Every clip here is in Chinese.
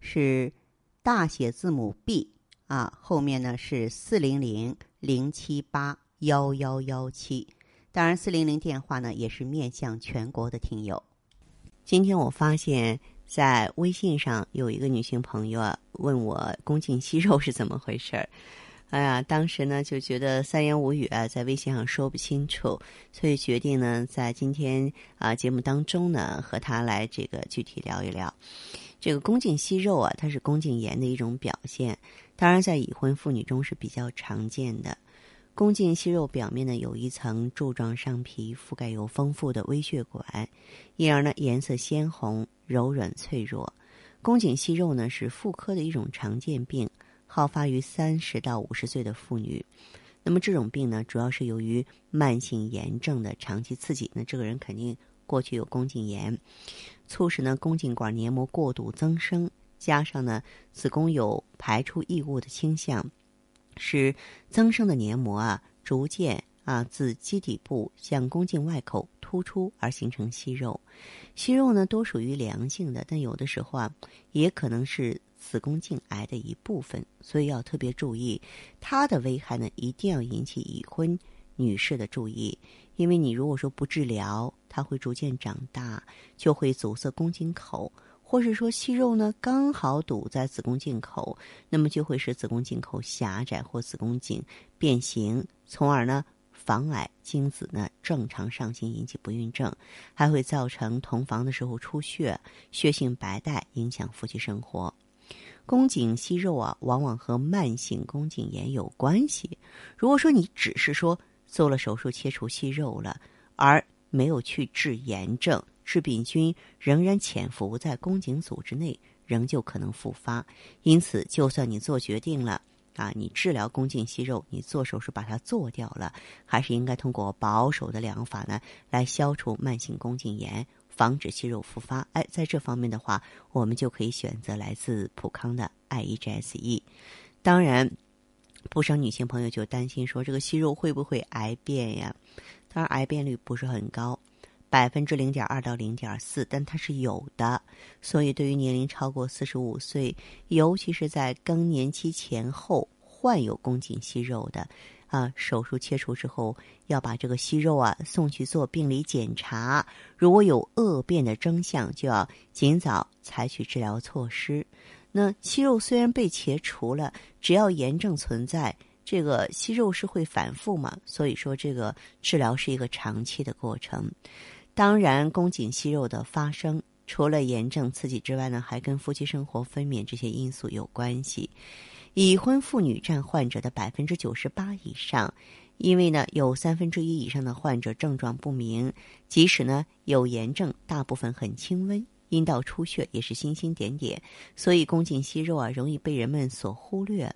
是大写字母 B 啊，后面呢是四零零零七八幺幺幺七。当然，四零零电话呢也是面向全国的听友。今天我发现，在微信上有一个女性朋友啊，问我宫颈息肉是怎么回事儿。哎呀，当时呢就觉得三言五语啊，在微信上说不清楚，所以决定呢，在今天啊节目当中呢，和她来这个具体聊一聊。这个宫颈息肉啊，它是宫颈炎的一种表现，当然在已婚妇女中是比较常见的。宫颈息肉表面呢有一层柱状上皮，覆盖有丰富的微血管，因而呢颜色鲜红、柔软脆弱。宫颈息肉呢是妇科的一种常见病，好发于三十到五十岁的妇女。那么这种病呢，主要是由于慢性炎症的长期刺激，那这个人肯定过去有宫颈炎，促使呢宫颈管黏膜过度增生，加上呢子宫有排出异物的倾向。使增生的黏膜啊，逐渐啊自基底部向宫颈外口突出，而形成息肉。息肉呢，多属于良性的，但有的时候啊，也可能是子宫颈癌的一部分，所以要特别注意它的危害呢，一定要引起已婚女士的注意，因为你如果说不治疗，它会逐渐长大，就会阻塞宫颈口。或是说息肉呢，刚好堵在子宫颈口，那么就会使子宫颈口狭窄或子宫颈变形，从而呢妨碍精子呢正常上行，引起不孕症，还会造成同房的时候出血、血性白带，影响夫妻生活。宫颈息肉啊，往往和慢性宫颈炎有关系。如果说你只是说做了手术切除息肉了，而没有去治炎症。致病菌仍然潜伏在宫颈组织内，仍旧可能复发。因此，就算你做决定了啊，你治疗宫颈息肉，你做手术把它做掉了，还是应该通过保守的疗法呢，来消除慢性宫颈炎，防止息肉复发。哎，在这方面的话，我们就可以选择来自普康的 I E G S E。当然，不少女性朋友就担心说，这个息肉会不会癌变呀？当然，癌变率不是很高。百分之零点二到零点四，但它是有的，所以对于年龄超过四十五岁，尤其是在更年期前后患有宫颈息肉的，啊，手术切除之后要把这个息肉啊送去做病理检查，如果有恶变的征象，就要尽早采取治疗措施。那息肉虽然被切除了，只要炎症存在，这个息肉是会反复嘛，所以说这个治疗是一个长期的过程。当然，宫颈息肉的发生，除了炎症刺激之外呢，还跟夫妻生活、分娩这些因素有关系。已婚妇女占患者的百分之九十八以上，因为呢，有三分之一以上的患者症状不明，即使呢有炎症，大部分很轻微，阴道出血也是星星点点，所以宫颈息肉啊，容易被人们所忽略。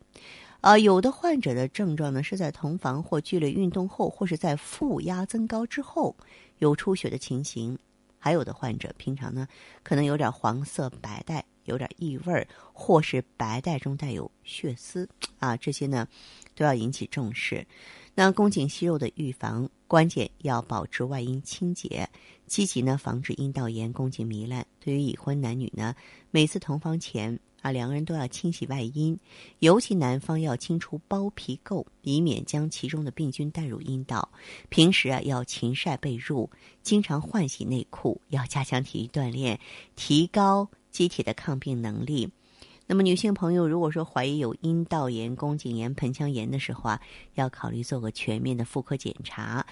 啊，有的患者的症状呢，是在同房或剧烈运动后，或是在负压增高之后有出血的情形；还有的患者平常呢，可能有点黄色白带，有点异味，或是白带中带有血丝。啊，这些呢，都要引起重视。那宫颈息肉的预防，关键要保持外阴清洁，积极呢防止阴道炎、宫颈糜烂。对于已婚男女呢，每次同房前。啊，两个人都要清洗外阴，尤其男方要清除包皮垢，以免将其中的病菌带入阴道。平时啊，要勤晒被褥，经常换洗内裤，要加强体育锻炼，提高机体的抗病能力。那么，女性朋友如果说怀疑有阴道炎、宫颈炎、盆腔炎的时候啊，要考虑做个全面的妇科检查。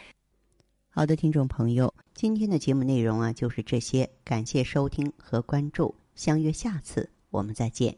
好的，听众朋友，今天的节目内容啊就是这些，感谢收听和关注，相约下次。我们再见。